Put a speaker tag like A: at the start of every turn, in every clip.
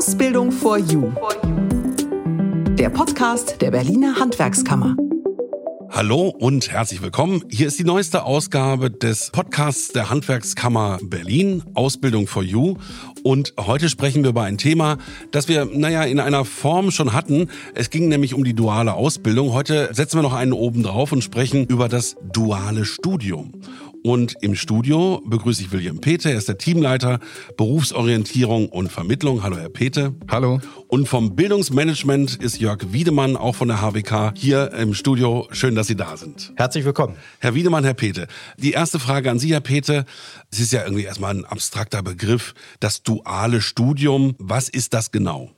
A: Ausbildung for You. Der Podcast der Berliner Handwerkskammer.
B: Hallo und herzlich willkommen. Hier ist die neueste Ausgabe des Podcasts der Handwerkskammer Berlin, Ausbildung for You. Und heute sprechen wir über ein Thema, das wir, naja, in einer Form schon hatten. Es ging nämlich um die duale Ausbildung. Heute setzen wir noch einen oben drauf und sprechen über das duale Studium. Und im Studio begrüße ich William Pete. Er ist der Teamleiter Berufsorientierung und Vermittlung. Hallo, Herr Pete.
C: Hallo.
B: Und vom Bildungsmanagement ist Jörg Wiedemann, auch von der HWK, hier im Studio. Schön, dass Sie da sind.
C: Herzlich willkommen.
B: Herr Wiedemann, Herr Pete. Die erste Frage an Sie, Herr Pete. Es ist ja irgendwie erstmal ein abstrakter Begriff. Das duale Studium. Was ist das genau?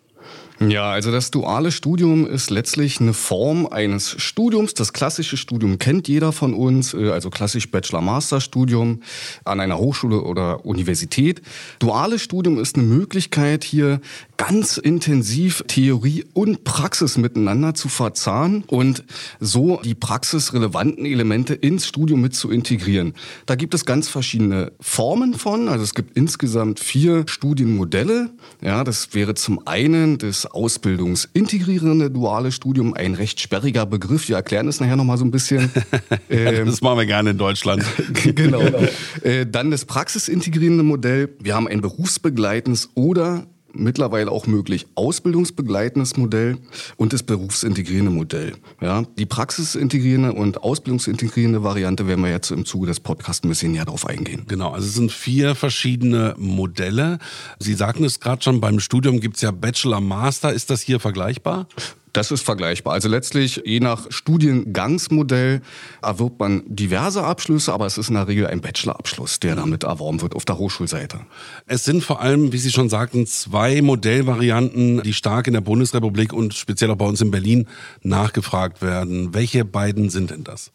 C: Ja, also das duale Studium ist letztlich eine Form eines Studiums. Das klassische Studium kennt jeder von uns, äh, also klassisch Bachelor-Master-Studium an einer Hochschule oder Universität. Duales Studium ist eine Möglichkeit, hier ganz intensiv Theorie und Praxis miteinander zu verzahnen und so die praxisrelevanten Elemente ins Studium mit zu integrieren. Da gibt es ganz verschiedene Formen von. Also es gibt insgesamt vier Studienmodelle. Ja, das wäre zum einen das ausbildungsintegrierende duale Studium, ein recht sperriger Begriff. Wir erklären es nachher nochmal so ein bisschen.
B: Ähm, das machen wir gerne in Deutschland.
C: genau. Äh, dann das praxisintegrierende Modell. Wir haben ein berufsbegleitendes oder mittlerweile auch möglich ausbildungsbegleitendes Modell und das berufsintegrierende Modell. Ja, die praxisintegrierende und ausbildungsintegrierende Variante werden wir jetzt im Zuge des Podcasts ein bisschen näher darauf eingehen.
B: Genau, also es sind vier verschiedene Modelle. Sie sagten es gerade schon, beim Studium gibt es ja Bachelor, Master. Ist das hier vergleichbar?
C: Das ist vergleichbar. Also letztlich, je nach Studiengangsmodell erwirbt man diverse Abschlüsse, aber es ist in der Regel ein Bachelorabschluss, der damit erworben wird auf der Hochschulseite.
B: Es sind vor allem, wie Sie schon sagten, zwei Modellvarianten, die stark in der Bundesrepublik und speziell auch bei uns in Berlin nachgefragt werden. Welche beiden sind denn das?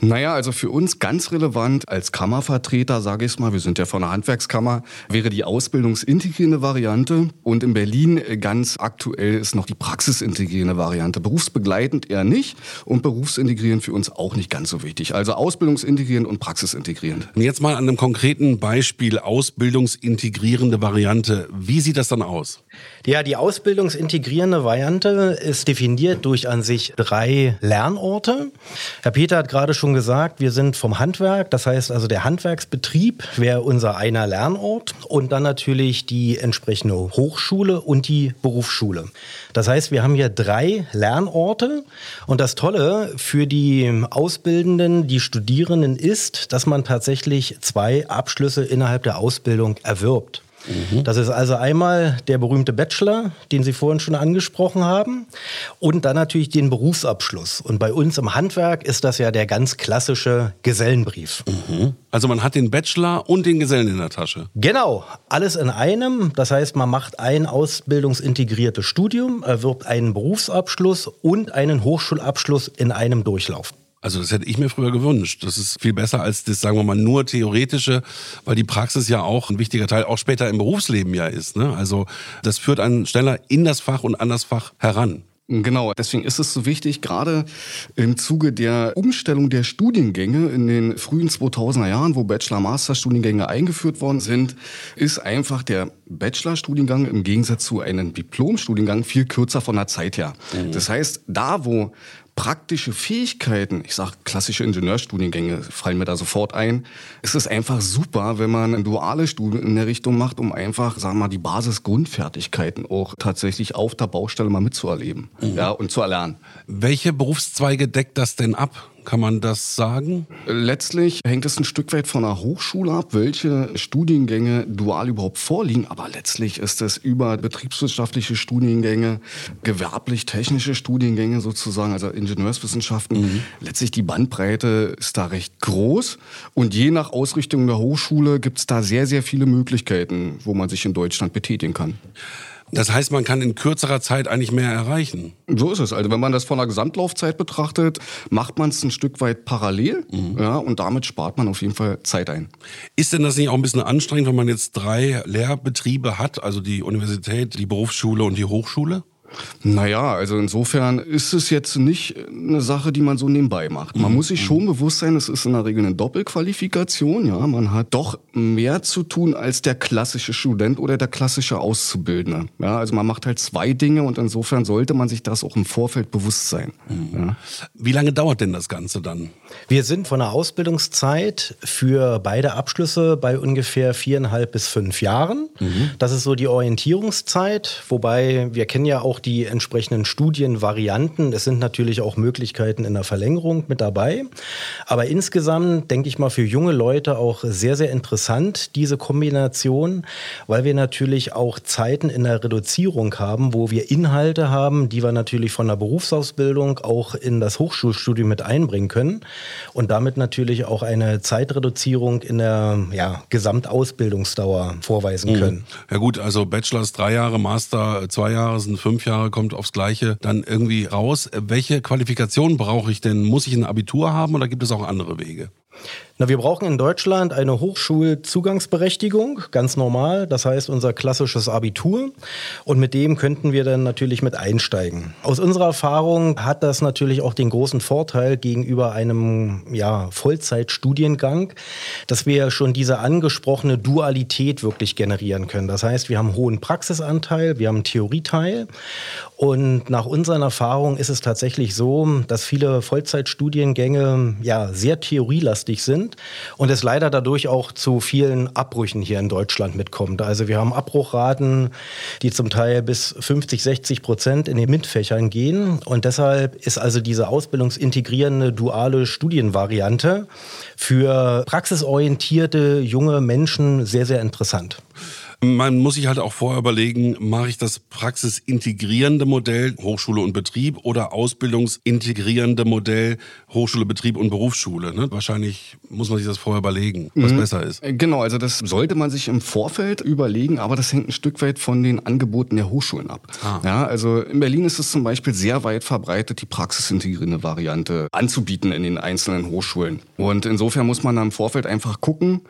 C: Naja, also für uns ganz relevant als Kammervertreter, sage ich mal, wir sind ja von der Handwerkskammer, wäre die ausbildungsintegrierende Variante und in Berlin ganz aktuell ist noch die praxisintegrierende Variante. Berufsbegleitend eher nicht und berufsintegrierend für uns auch nicht ganz so wichtig. Also ausbildungsintegrierend und praxisintegrierend.
B: Und jetzt mal an einem konkreten Beispiel ausbildungsintegrierende Variante. Wie sieht das dann aus?
D: Ja, die ausbildungsintegrierende Variante ist definiert durch an sich drei Lernorte. Herr Peter hat gerade schon gesagt, wir sind vom Handwerk, das heißt also der Handwerksbetrieb wäre unser einer Lernort und dann natürlich die entsprechende Hochschule und die Berufsschule. Das heißt, wir haben hier drei Lernorte und das Tolle für die Ausbildenden, die Studierenden ist, dass man tatsächlich zwei Abschlüsse innerhalb der Ausbildung erwirbt. Mhm. Das ist also einmal der berühmte Bachelor, den Sie vorhin schon angesprochen haben, und dann natürlich den Berufsabschluss. Und bei uns im Handwerk ist das ja der ganz klassische Gesellenbrief.
B: Mhm. Also man hat den Bachelor und den Gesellen in der Tasche.
D: Genau, alles in einem. Das heißt, man macht ein ausbildungsintegriertes Studium, erwirbt einen Berufsabschluss und einen Hochschulabschluss in einem Durchlauf.
B: Also das hätte ich mir früher gewünscht. Das ist viel besser als das, sagen wir mal, nur theoretische, weil die Praxis ja auch ein wichtiger Teil auch später im Berufsleben ja ist. Ne? Also das führt einen schneller in das Fach und an das Fach heran.
C: Genau, deswegen ist es so wichtig, gerade im Zuge der Umstellung der Studiengänge in den frühen 2000er Jahren, wo Bachelor-Master-Studiengänge eingeführt worden sind, ist einfach der Bachelor-Studiengang im Gegensatz zu einem Diplom-Studiengang viel kürzer von der Zeit her. Mhm. Das heißt, da wo praktische Fähigkeiten, ich sage klassische Ingenieurstudiengänge fallen mir da sofort ein. Es ist einfach super, wenn man ein duales Studium in der Richtung macht, um einfach, sagen wir mal, die Basisgrundfertigkeiten auch tatsächlich auf der Baustelle mal mitzuerleben mhm. ja, und zu erlernen.
B: Welche Berufszweige deckt das denn ab? Kann man das sagen?
C: Letztlich hängt es ein Stück weit von der Hochschule ab, welche Studiengänge dual überhaupt vorliegen. Aber letztlich ist es über betriebswirtschaftliche Studiengänge, gewerblich-technische Studiengänge sozusagen, also Ingenieurswissenschaften. Mhm. Letztlich die Bandbreite ist da recht groß. Und je nach Ausrichtung der Hochschule gibt es da sehr, sehr viele Möglichkeiten, wo man sich in Deutschland betätigen kann.
B: Das heißt, man kann in kürzerer Zeit eigentlich mehr erreichen.
C: So ist es. Also wenn man das von der Gesamtlaufzeit betrachtet, macht man es ein Stück weit parallel mhm. ja, und damit spart man auf jeden Fall Zeit ein.
B: Ist denn das nicht auch ein bisschen anstrengend, wenn man jetzt drei Lehrbetriebe hat, also die Universität, die Berufsschule und die Hochschule?
C: Naja, also insofern ist es jetzt nicht eine Sache, die man so nebenbei macht. Man mhm. muss sich mhm. schon bewusst sein, es ist in der Regel eine Doppelqualifikation. Ja, man hat doch mehr zu tun als der klassische Student oder der klassische Auszubildende. Ja, also man macht halt zwei Dinge und insofern sollte man sich das auch im Vorfeld bewusst sein. Mhm. Ja.
B: Wie lange dauert denn das Ganze dann?
D: Wir sind von der Ausbildungszeit für beide Abschlüsse bei ungefähr viereinhalb bis fünf Jahren. Mhm. Das ist so die Orientierungszeit, wobei wir kennen ja auch die entsprechenden Studienvarianten. Es sind natürlich auch Möglichkeiten in der Verlängerung mit dabei. Aber insgesamt denke ich mal für junge Leute auch sehr, sehr interessant, diese Kombination, weil wir natürlich auch Zeiten in der Reduzierung haben, wo wir Inhalte haben, die wir natürlich von der Berufsausbildung auch in das Hochschulstudium mit einbringen können und damit natürlich auch eine Zeitreduzierung in der ja, Gesamtausbildungsdauer vorweisen mhm. können.
B: Ja gut, also Bachelor ist drei Jahre, Master zwei Jahre sind fünf Jahre, kommt aufs Gleiche dann irgendwie raus. Welche Qualifikation brauche ich denn? Muss ich ein Abitur haben oder gibt es auch andere Wege?
D: Na, wir brauchen in Deutschland eine Hochschulzugangsberechtigung, ganz normal. Das heißt unser klassisches Abitur. Und mit dem könnten wir dann natürlich mit einsteigen. Aus unserer Erfahrung hat das natürlich auch den großen Vorteil gegenüber einem ja, Vollzeitstudiengang, dass wir schon diese angesprochene Dualität wirklich generieren können. Das heißt, wir haben einen hohen Praxisanteil, wir haben einen Theorieteil. Und nach unseren Erfahrungen ist es tatsächlich so, dass viele Vollzeitstudiengänge ja sehr theorielastig sind sind und es leider dadurch auch zu vielen Abbrüchen hier in Deutschland mitkommt. Also wir haben Abbruchraten, die zum Teil bis 50, 60 Prozent in den MINT-Fächern gehen und deshalb ist also diese ausbildungsintegrierende duale Studienvariante für praxisorientierte junge Menschen sehr, sehr interessant.
B: Man muss sich halt auch vorher überlegen, mache ich das praxisintegrierende Modell Hochschule und Betrieb oder ausbildungsintegrierende Modell Hochschule, Betrieb und Berufsschule. Ne? Wahrscheinlich muss man sich das vorher überlegen, was mhm. besser ist.
C: Genau, also das sollte man sich im Vorfeld überlegen, aber das hängt ein Stück weit von den Angeboten der Hochschulen ab. Ah. Ja, also in Berlin ist es zum Beispiel sehr weit verbreitet, die praxisintegrierende Variante anzubieten in den einzelnen Hochschulen. Und insofern muss man im Vorfeld einfach gucken,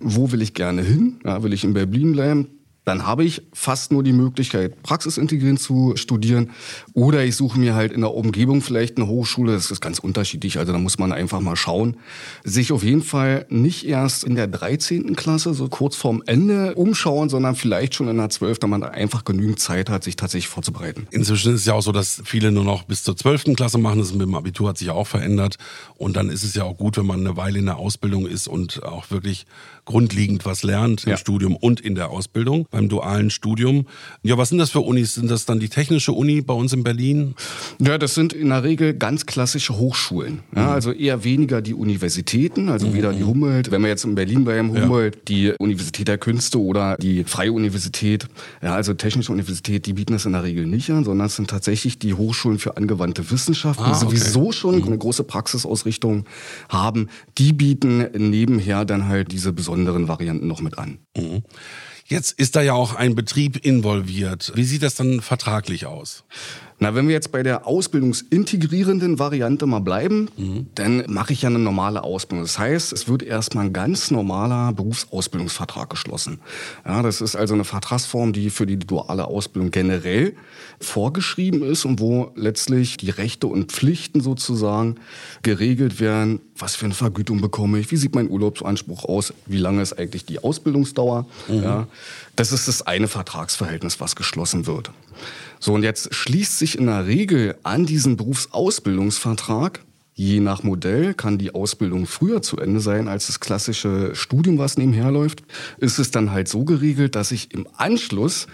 C: wo will ich gerne hin? Ja, will ich in Berlin bleiben? dann habe ich fast nur die Möglichkeit, praxisintegrierend zu studieren. Oder ich suche mir halt in der Umgebung vielleicht eine Hochschule. Das ist ganz unterschiedlich. Also da muss man einfach mal schauen. Sich auf jeden Fall nicht erst in der 13. Klasse, so kurz vorm Ende umschauen, sondern vielleicht schon in der 12., da man einfach genügend Zeit hat, sich tatsächlich vorzubereiten.
B: Inzwischen ist es ja auch so, dass viele nur noch bis zur 12. Klasse machen. Das mit dem Abitur hat sich auch verändert. Und dann ist es ja auch gut, wenn man eine Weile in der Ausbildung ist und auch wirklich grundlegend was lernt im ja. Studium und in der Ausbildung, beim dualen Studium. Ja, was sind das für Unis? Sind das dann die Technische Uni bei uns in Berlin?
C: Ja, das sind in der Regel ganz klassische Hochschulen. Ja, mhm. Also eher weniger die Universitäten, also mhm. weder die Humboldt, wenn wir jetzt in Berlin beim Humboldt, ja. die Universität der Künste oder die Freie Universität, ja, also Technische Universität, die bieten das in der Regel nicht an, sondern es sind tatsächlich die Hochschulen für angewandte Wissenschaften, ah, die sowieso okay. schon mhm. eine große Praxisausrichtung haben. Die bieten nebenher dann halt diese besonderen anderen Varianten noch mit an. Mhm.
B: Jetzt ist da ja auch ein Betrieb involviert. Wie sieht das dann vertraglich aus?
C: Na, wenn wir jetzt bei der ausbildungsintegrierenden Variante mal bleiben, mhm. dann mache ich ja eine normale Ausbildung. Das heißt, es wird erstmal ein ganz normaler Berufsausbildungsvertrag geschlossen. Ja, das ist also eine Vertragsform, die für die duale Ausbildung generell vorgeschrieben ist und wo letztlich die Rechte und Pflichten sozusagen geregelt werden. Was für eine Vergütung bekomme ich? Wie sieht mein Urlaubsanspruch aus? Wie lange ist eigentlich die Ausbildungsdauer? Mhm. Ja, das ist das eine Vertragsverhältnis, was geschlossen wird. So, und jetzt schließt sich in der Regel an diesen Berufsausbildungsvertrag Je nach Modell kann die Ausbildung früher zu Ende sein als das klassische Studium, was nebenher läuft. Ist es dann halt so geregelt, dass ich im Anschluss,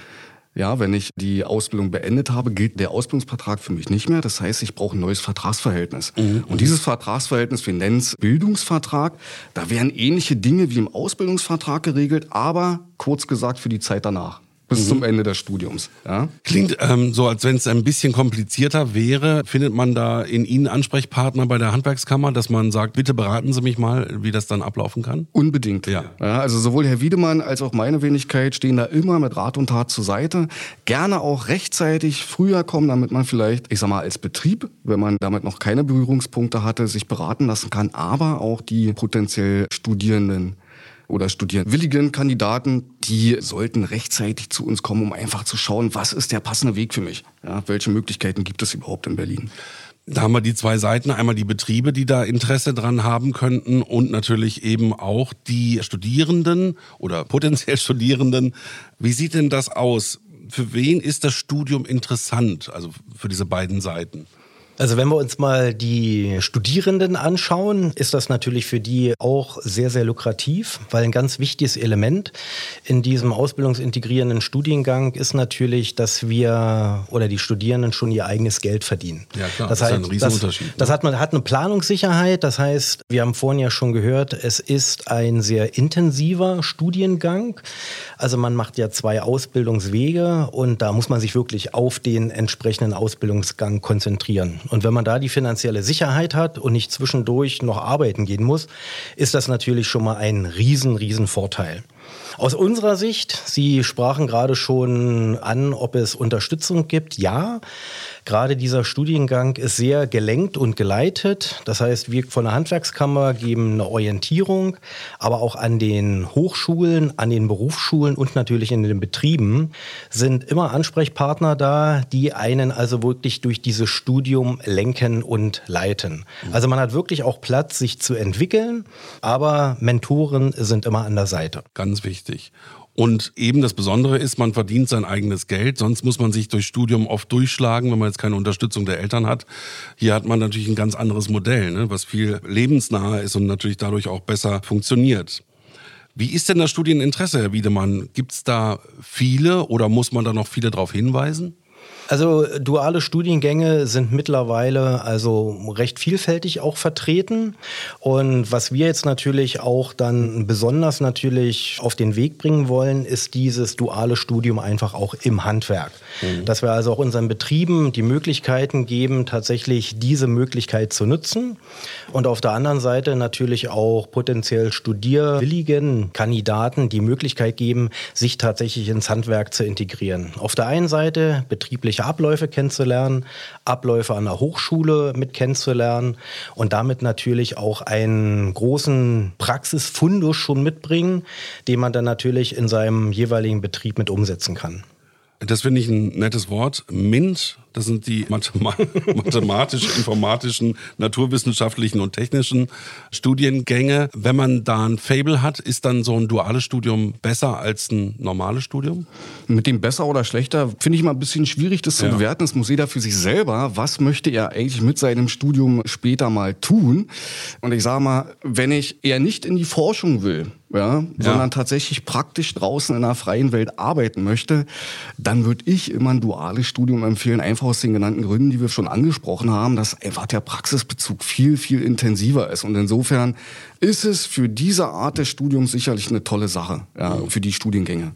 C: ja, wenn ich die Ausbildung beendet habe, gilt der Ausbildungsvertrag für mich nicht mehr. Das heißt, ich brauche ein neues Vertragsverhältnis. Mhm. Und dieses Vertragsverhältnis, wir nennen es Bildungsvertrag, da werden ähnliche Dinge wie im Ausbildungsvertrag geregelt, aber kurz gesagt für die Zeit danach bis mhm. zum Ende des Studiums. Ja?
B: Klingt ähm, so, als wenn es ein bisschen komplizierter wäre. Findet man da in Ihnen Ansprechpartner bei der Handwerkskammer, dass man sagt, bitte beraten Sie mich mal, wie das dann ablaufen kann?
C: Unbedingt. Ja. ja also sowohl Herr Wiedemann als auch meine Wenigkeit stehen da immer mit Rat und Tat zur Seite. Gerne auch rechtzeitig früher kommen, damit man vielleicht, ich sag mal, als Betrieb, wenn man damit noch keine Berührungspunkte hatte, sich beraten lassen kann, aber auch die potenziell Studierenden oder studierwilligen Kandidaten, die sollten rechtzeitig zu uns kommen, um einfach zu schauen, was ist der passende Weg für mich? Ja, welche Möglichkeiten gibt es überhaupt in Berlin?
B: Da haben wir die zwei Seiten. Einmal die Betriebe, die da Interesse dran haben könnten und natürlich eben auch die Studierenden oder potenziell Studierenden. Wie sieht denn das aus? Für wen ist das Studium interessant? Also für diese beiden Seiten?
D: Also wenn wir uns mal die Studierenden anschauen, ist das natürlich für die auch sehr, sehr lukrativ, weil ein ganz wichtiges Element in diesem ausbildungsintegrierenden Studiengang ist natürlich, dass wir oder die Studierenden schon ihr eigenes Geld verdienen.
B: Ja klar, das, das ist ein Riesenunterschied.
D: Das, das, hat man hat eine Planungssicherheit, das heißt, wir haben vorhin ja schon gehört, es ist ein sehr intensiver Studiengang. Also man macht ja zwei Ausbildungswege und da muss man sich wirklich auf den entsprechenden Ausbildungsgang konzentrieren. Und wenn man da die finanzielle Sicherheit hat und nicht zwischendurch noch arbeiten gehen muss, ist das natürlich schon mal ein riesen, riesen Vorteil. Aus unserer Sicht, Sie sprachen gerade schon an, ob es Unterstützung gibt. Ja, gerade dieser Studiengang ist sehr gelenkt und geleitet. Das heißt, wir von der Handwerkskammer geben eine Orientierung, aber auch an den Hochschulen, an den Berufsschulen und natürlich in den Betrieben sind immer Ansprechpartner da, die einen also wirklich durch dieses Studium lenken und leiten. Also man hat wirklich auch Platz, sich zu entwickeln, aber Mentoren sind immer an der Seite.
B: Ganz wichtig. Und eben das Besondere ist, man verdient sein eigenes Geld, sonst muss man sich durch Studium oft durchschlagen, wenn man jetzt keine Unterstützung der Eltern hat. Hier hat man natürlich ein ganz anderes Modell, ne, was viel lebensnaher ist und natürlich dadurch auch besser funktioniert. Wie ist denn das Studieninteresse, Herr Wiedemann? Gibt es da viele oder muss man da noch viele darauf hinweisen?
D: Also duale Studiengänge sind mittlerweile also recht vielfältig auch vertreten. Und was wir jetzt natürlich auch dann besonders natürlich auf den Weg bringen wollen, ist dieses duale Studium einfach auch im Handwerk. Mhm. Dass wir also auch unseren Betrieben die Möglichkeiten geben, tatsächlich diese Möglichkeit zu nutzen. Und auf der anderen Seite natürlich auch potenziell studierwilligen Kandidaten die Möglichkeit geben, sich tatsächlich ins Handwerk zu integrieren. Auf der einen Seite betrieblich unterschiedliche Abläufe kennenzulernen, Abläufe an der Hochschule mit kennenzulernen und damit natürlich auch einen großen Praxisfundus schon mitbringen, den man dann natürlich in seinem jeweiligen Betrieb mit umsetzen kann.
B: Das finde ich ein nettes Wort. MINT das sind die mathematischen, informatischen, naturwissenschaftlichen und technischen Studiengänge. Wenn man da ein Fable hat, ist dann so ein duales Studium besser als ein normales Studium?
C: Mit dem besser oder schlechter finde ich mal ein bisschen schwierig, das zu ja. bewerten. Das muss jeder für sich selber. Was möchte er eigentlich mit seinem Studium später mal tun? Und ich sage mal, wenn ich eher nicht in die Forschung will, ja, ja. sondern tatsächlich praktisch draußen in der freien Welt arbeiten möchte, dann würde ich immer ein duales Studium empfehlen, einfach aus den genannten Gründen, die wir schon angesprochen haben, dass einfach der Praxisbezug viel, viel intensiver ist. Und insofern ist es für diese Art des Studiums sicherlich eine tolle Sache, ja, für die Studiengänge.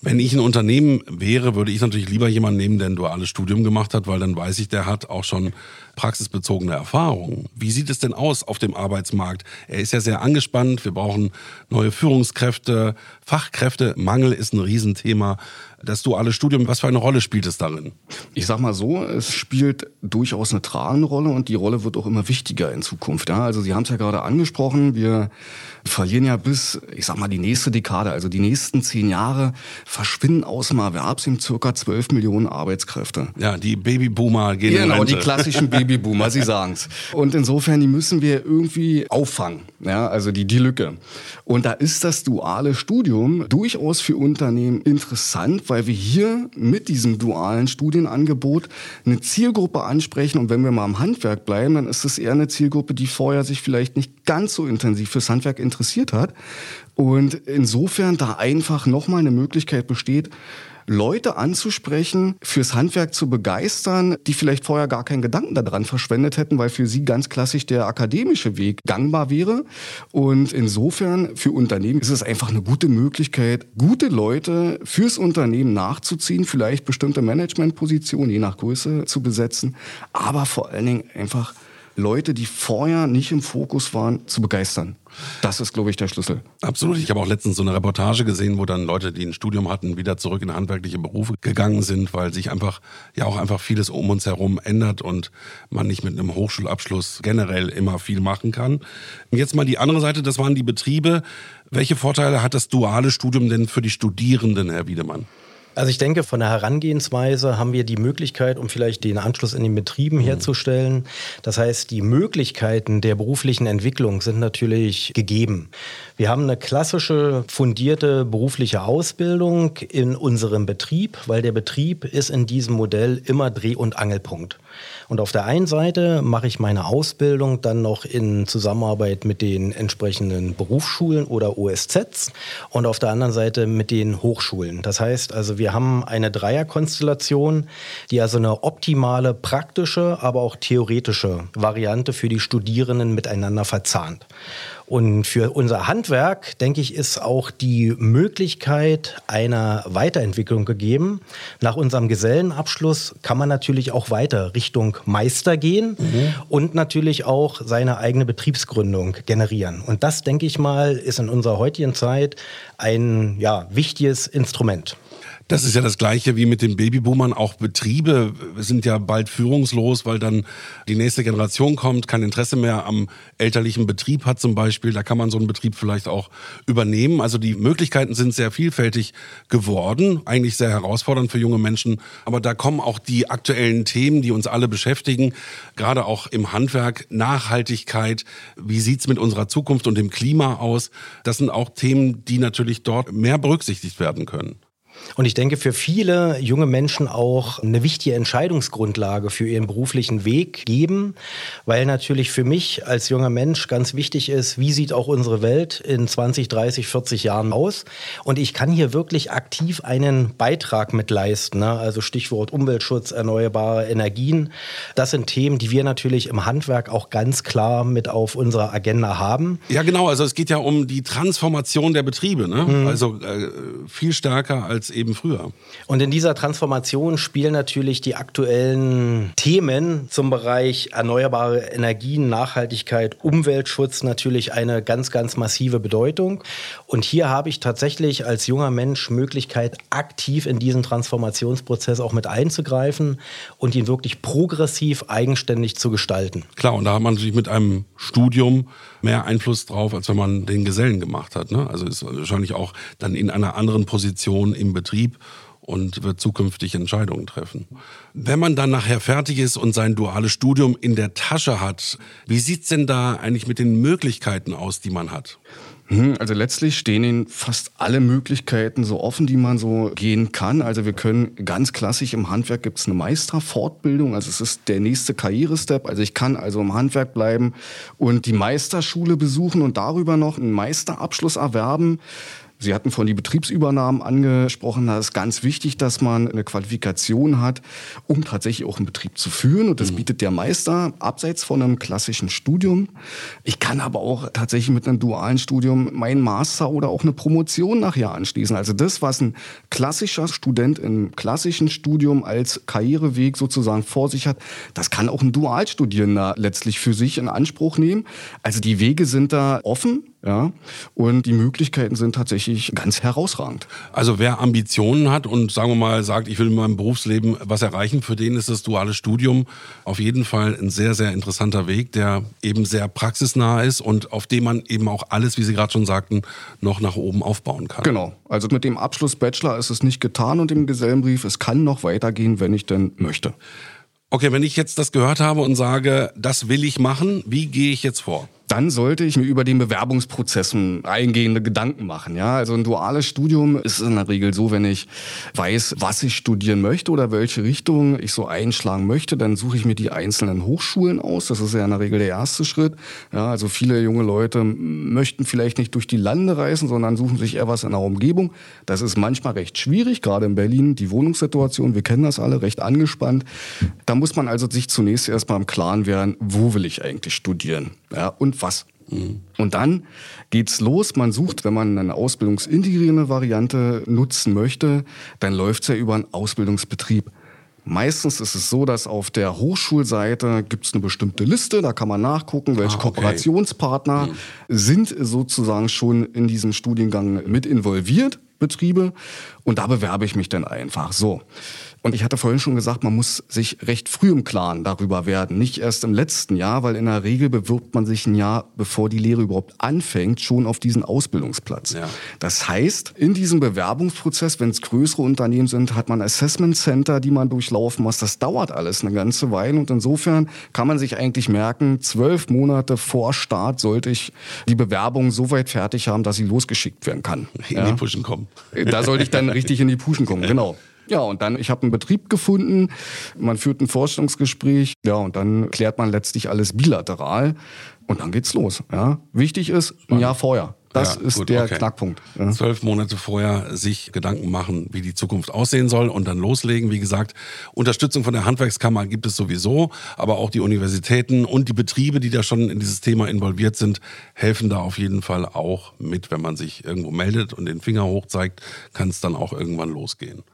B: Wenn ich ein Unternehmen wäre, würde ich natürlich lieber jemanden nehmen, der ein duales Studium gemacht hat, weil dann weiß ich, der hat auch schon praxisbezogene Erfahrungen. Wie sieht es denn aus auf dem Arbeitsmarkt? Er ist ja sehr angespannt. Wir brauchen neue Führungskräfte. Fachkräftemangel ist ein Riesenthema das duale Studium, was für eine Rolle spielt es darin?
C: Ich sag mal so, es spielt durchaus eine tragende Rolle und die Rolle wird auch immer wichtiger in Zukunft. Ja? Also Sie haben es ja gerade angesprochen, wir verlieren ja bis, ich sag mal, die nächste Dekade, also die nächsten zehn Jahre, verschwinden aus dem Erwerbsleben circa 12 Millionen Arbeitskräfte.
B: Ja, die Babyboomer gehen
C: Genau, in die klassischen Babyboomer, Sie sagen's. Und insofern, die müssen wir irgendwie auffangen, ja, also die, die Lücke. Und da ist das duale Studium durchaus für Unternehmen interessant, weil wir hier mit diesem dualen Studienangebot eine Zielgruppe ansprechen. Und wenn wir mal am Handwerk bleiben, dann ist es eher eine Zielgruppe, die vorher sich vielleicht nicht ganz so intensiv fürs Handwerk interessiert hat. Und insofern da einfach nochmal eine Möglichkeit besteht, Leute anzusprechen, fürs Handwerk zu begeistern, die vielleicht vorher gar keinen Gedanken daran verschwendet hätten, weil für sie ganz klassisch der akademische Weg gangbar wäre. Und insofern für Unternehmen ist es einfach eine gute Möglichkeit, gute Leute fürs Unternehmen nachzuziehen, vielleicht bestimmte Managementpositionen je nach Größe zu besetzen, aber vor allen Dingen einfach Leute, die vorher nicht im Fokus waren, zu begeistern. Das ist, glaube ich, der Schlüssel.
B: Absolut. Ich habe auch letztens so eine Reportage gesehen, wo dann Leute, die ein Studium hatten, wieder zurück in handwerkliche Berufe gegangen sind, weil sich einfach ja auch einfach vieles um uns herum ändert und man nicht mit einem Hochschulabschluss generell immer viel machen kann. Jetzt mal die andere Seite, das waren die Betriebe. Welche Vorteile hat das duale Studium denn für die Studierenden, Herr Wiedemann?
D: Also ich denke, von der Herangehensweise haben wir die Möglichkeit, um vielleicht den Anschluss in den Betrieben mhm. herzustellen. Das heißt, die Möglichkeiten der beruflichen Entwicklung sind natürlich gegeben. Wir haben eine klassische, fundierte berufliche Ausbildung in unserem Betrieb, weil der Betrieb ist in diesem Modell immer Dreh- und Angelpunkt. Und auf der einen Seite mache ich meine Ausbildung dann noch in Zusammenarbeit mit den entsprechenden Berufsschulen oder OSZs und auf der anderen Seite mit den Hochschulen. Das heißt also, wir haben eine Dreierkonstellation, die also eine optimale praktische, aber auch theoretische Variante für die Studierenden miteinander verzahnt. Und für unser Handwerk, denke ich, ist auch die Möglichkeit einer Weiterentwicklung gegeben. Nach unserem Gesellenabschluss kann man natürlich auch weiter Richtung Meister gehen mhm. und natürlich auch seine eigene Betriebsgründung generieren. Und das, denke ich mal, ist in unserer heutigen Zeit ein ja, wichtiges Instrument.
B: Das ist ja das Gleiche wie mit den Babyboomern. Auch Betriebe sind ja bald führungslos, weil dann die nächste Generation kommt, kein Interesse mehr am elterlichen Betrieb hat zum Beispiel. Da kann man so einen Betrieb vielleicht auch übernehmen. Also die Möglichkeiten sind sehr vielfältig geworden, eigentlich sehr herausfordernd für junge Menschen. Aber da kommen auch die aktuellen Themen, die uns alle beschäftigen, gerade auch im Handwerk, Nachhaltigkeit. Wie sieht's mit unserer Zukunft und dem Klima aus? Das sind auch Themen, die natürlich dort mehr berücksichtigt werden können.
D: Und ich denke, für viele junge Menschen auch eine wichtige Entscheidungsgrundlage für ihren beruflichen Weg geben, weil natürlich für mich als junger Mensch ganz wichtig ist, wie sieht auch unsere Welt in 20, 30, 40 Jahren aus? Und ich kann hier wirklich aktiv einen Beitrag mit leisten. Ne? Also Stichwort Umweltschutz, erneuerbare Energien. Das sind Themen, die wir natürlich im Handwerk auch ganz klar mit auf unserer Agenda haben.
B: Ja, genau. Also es geht ja um die Transformation der Betriebe. Ne? Mhm. Also äh, viel stärker als als eben früher.
D: Und in dieser Transformation spielen natürlich die aktuellen Themen zum Bereich erneuerbare Energien, Nachhaltigkeit, Umweltschutz natürlich eine ganz, ganz massive Bedeutung. Und hier habe ich tatsächlich als junger Mensch Möglichkeit, aktiv in diesen Transformationsprozess auch mit einzugreifen und ihn wirklich progressiv eigenständig zu gestalten.
B: Klar, und da hat man natürlich mit einem Studium mehr Einfluss drauf, als wenn man den Gesellen gemacht hat. Ne? Also ist wahrscheinlich auch dann in einer anderen Position im Betrieb und wird zukünftig Entscheidungen treffen. Wenn man dann nachher fertig ist und sein duales Studium in der Tasche hat, wie sieht's denn da eigentlich mit den Möglichkeiten aus, die man hat?
C: Hm, also letztlich stehen Ihnen fast alle Möglichkeiten so offen, die man so gehen kann. Also wir können ganz klassisch im Handwerk gibt es eine Meisterfortbildung. Also es ist der nächste Karrierestep. Also ich kann also im Handwerk bleiben und die Meisterschule besuchen und darüber noch einen Meisterabschluss erwerben. Sie hatten von die Betriebsübernahmen angesprochen. Da ist ganz wichtig, dass man eine Qualifikation hat, um tatsächlich auch einen Betrieb zu führen. Und das mhm. bietet der Meister abseits von einem klassischen Studium. Ich kann aber auch tatsächlich mit einem dualen Studium meinen Master oder auch eine Promotion nachher anschließen. Also das, was ein klassischer Student im klassischen Studium als Karriereweg sozusagen vor sich hat, das kann auch ein Dualstudierender letztlich für sich in Anspruch nehmen. Also die Wege sind da offen. Ja, und die Möglichkeiten sind tatsächlich ganz herausragend.
B: Also wer Ambitionen hat und sagen wir mal sagt, ich will in meinem Berufsleben was erreichen, für den ist das duale Studium auf jeden Fall ein sehr, sehr interessanter Weg, der eben sehr praxisnah ist und auf dem man eben auch alles, wie Sie gerade schon sagten, noch nach oben aufbauen kann.
C: Genau. Also mit dem Abschluss Bachelor ist es nicht getan und dem Gesellenbrief, es kann noch weitergehen, wenn ich denn möchte.
B: Okay, wenn ich jetzt das gehört habe und sage, das will ich machen, wie gehe ich jetzt vor?
C: Dann sollte ich mir über den Bewerbungsprozess eingehende Gedanken machen. Ja, also ein duales Studium ist in der Regel so, wenn ich weiß, was ich studieren möchte oder welche Richtung ich so einschlagen möchte, dann suche ich mir die einzelnen Hochschulen aus. Das ist ja in der Regel der erste Schritt. Ja, also viele junge Leute möchten vielleicht nicht durch die Lande reisen, sondern suchen sich eher was in der Umgebung. Das ist manchmal recht schwierig, gerade in Berlin. Die Wohnungssituation, wir kennen das alle, recht angespannt. Da muss man also sich zunächst erstmal im Klaren werden, wo will ich eigentlich studieren? Ja, und was. Mhm. Und dann geht's los. Man sucht, wenn man eine ausbildungsintegrierende Variante nutzen möchte, dann läuft's ja über einen Ausbildungsbetrieb. Meistens ist es so, dass auf der Hochschulseite gibt es eine bestimmte Liste, da kann man nachgucken, welche
B: Ah, okay.
C: Kooperationspartner sind sozusagen schon in diesem Studiengang mit involviert, Betriebe. Und da bewerbe ich mich dann einfach so. Und ich hatte vorhin schon gesagt, man muss sich recht früh im Klaren darüber werden. Nicht erst im letzten Jahr, weil in der Regel bewirbt man sich ein Jahr, bevor die Lehre überhaupt anfängt, schon auf diesen Ausbildungsplatz.
B: Ja.
C: Das heißt, in diesem Bewerbungsprozess, wenn es größere Unternehmen sind, hat man Assessment Center, die man durchlaufen muss. Das dauert alles eine ganze Weile. Und insofern kann man sich eigentlich merken, zwölf Monate vor Start sollte ich die Bewerbung so weit fertig haben, dass sie losgeschickt werden kann.
B: In
C: Ja.
B: die Pushen kommen.
C: Da sollte ich dann richtig in die Puschen kommen, genau. Ja, und dann, ich habe einen Betrieb gefunden, man führt ein Forschungsgespräch, ja, und dann klärt man letztlich alles bilateral und dann geht's los. Ja. Wichtig ist, ein Jahr vorher. Das
B: Ja,
C: ist
B: gut,
C: der
B: okay.
C: Knackpunkt. Ja.
B: Zwölf Monate vorher sich Gedanken machen, wie die Zukunft aussehen soll und dann loslegen. Wie gesagt, Unterstützung von der Handwerkskammer gibt es sowieso, aber auch die Universitäten und die Betriebe, die da schon in dieses Thema involviert sind, helfen da auf jeden Fall auch mit. Wenn man sich irgendwo meldet und den Finger hoch zeigt, kann es dann auch irgendwann losgehen.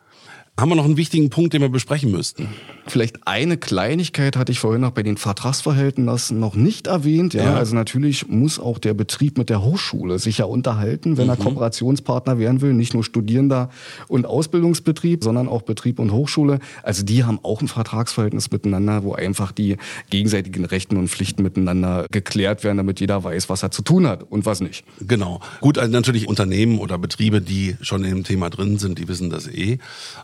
B: Haben wir noch einen wichtigen Punkt, den wir besprechen müssten?
C: Vielleicht eine Kleinigkeit hatte ich vorhin noch bei den Vertragsverhältnissen noch nicht erwähnt. Ja,
B: Ja.
C: also natürlich muss auch der Betrieb mit der Hochschule sich ja unterhalten, wenn er
B: Mhm.
C: Kooperationspartner werden will. Nicht nur Studierender und Ausbildungsbetrieb, sondern auch Betrieb und Hochschule. Also die haben auch ein Vertragsverhältnis miteinander, wo einfach die gegenseitigen Rechten und Pflichten miteinander geklärt werden, damit jeder weiß, was er zu tun hat und was nicht.
B: Genau. Gut, also natürlich Unternehmen oder Betriebe, die schon im Thema drin sind, die wissen das eh.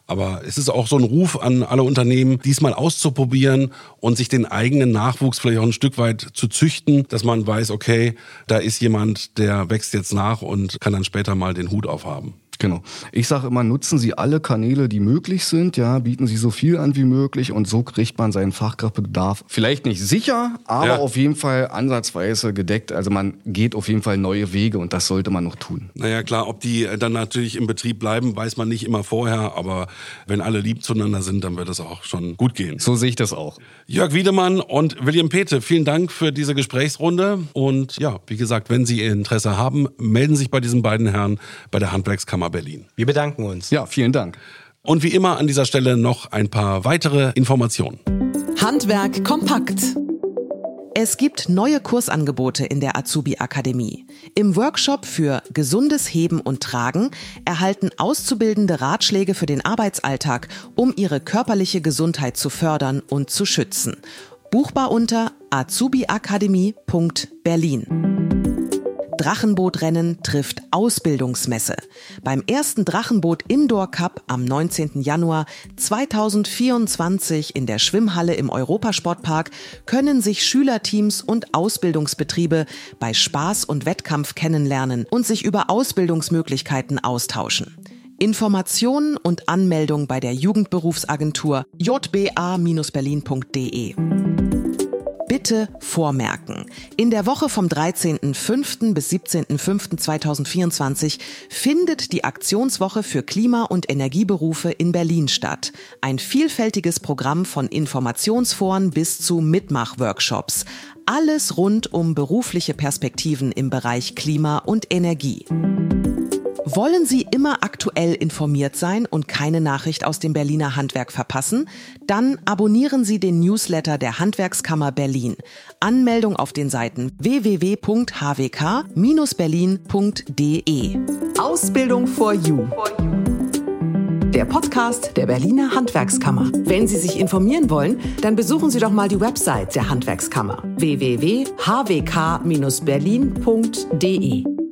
B: Aber es ist auch so ein Ruf an alle Unternehmen, diesmal auszuprobieren und sich den eigenen Nachwuchs vielleicht auch ein Stück weit zu züchten, dass man weiß, okay, da ist jemand, der wächst jetzt nach und kann dann später mal den Hut aufhaben.
C: Genau. Ich sage immer, nutzen Sie alle Kanäle, die möglich sind, ja, bieten Sie so viel an wie möglich und so kriegt man seinen Fachkraftbedarf vielleicht nicht sicher, aber
B: Ja.
C: auf jeden Fall ansatzweise gedeckt. Also man geht auf jeden Fall neue Wege und das sollte man noch tun.
B: Naja, klar, ob die dann natürlich im Betrieb bleiben, weiß man nicht immer vorher, aber wenn alle lieb zueinander sind, dann wird es auch schon gut gehen.
C: So sehe ich das auch.
B: Jörg Wiedemann und William Pete, vielen Dank für diese Gesprächsrunde. Und ja, wie gesagt, wenn Sie Interesse haben, melden Sie sich bei diesen beiden Herren bei der Handwerkskammer Berlin.
D: Wir bedanken uns.
C: Ja, vielen Dank.
B: Und wie immer an dieser Stelle noch ein paar weitere Informationen.
A: Handwerk kompakt.
E: Es gibt neue Kursangebote in der Azubi Akademie. Im Workshop für gesundes Heben und Tragen erhalten Auszubildende Ratschläge für den Arbeitsalltag, um ihre körperliche Gesundheit zu fördern und zu schützen. Buchbar unter azubiakademie.berlin. Drachenbootrennen trifft Ausbildungsmesse. Beim ersten Drachenboot Indoor Cup am 19. Januar 2024 in der Schwimmhalle im Europasportpark können sich Schülerteams und Ausbildungsbetriebe bei Spaß und Wettkampf kennenlernen und sich über Ausbildungsmöglichkeiten austauschen. Informationen und Anmeldung bei der Jugendberufsagentur jba-berlin.de. Bitte vormerken. In der Woche vom 13.05. bis 17.05.2024 findet die Aktionswoche für Klima- und Energieberufe in Berlin statt. Ein vielfältiges Programm von Informationsforen bis zu Mitmachworkshops. Alles rund um berufliche Perspektiven im Bereich Klima und Energie. Wollen Sie immer aktuell informiert sein und keine Nachricht aus dem Berliner Handwerk verpassen? Dann abonnieren Sie den Newsletter der Handwerkskammer Berlin. Anmeldung auf den Seiten www.hwk-berlin.de.
A: Ausbildung for You. Der Podcast der Berliner Handwerkskammer. Wenn Sie sich informieren wollen, dann besuchen Sie doch mal die Website der Handwerkskammer www.hwk-berlin.de.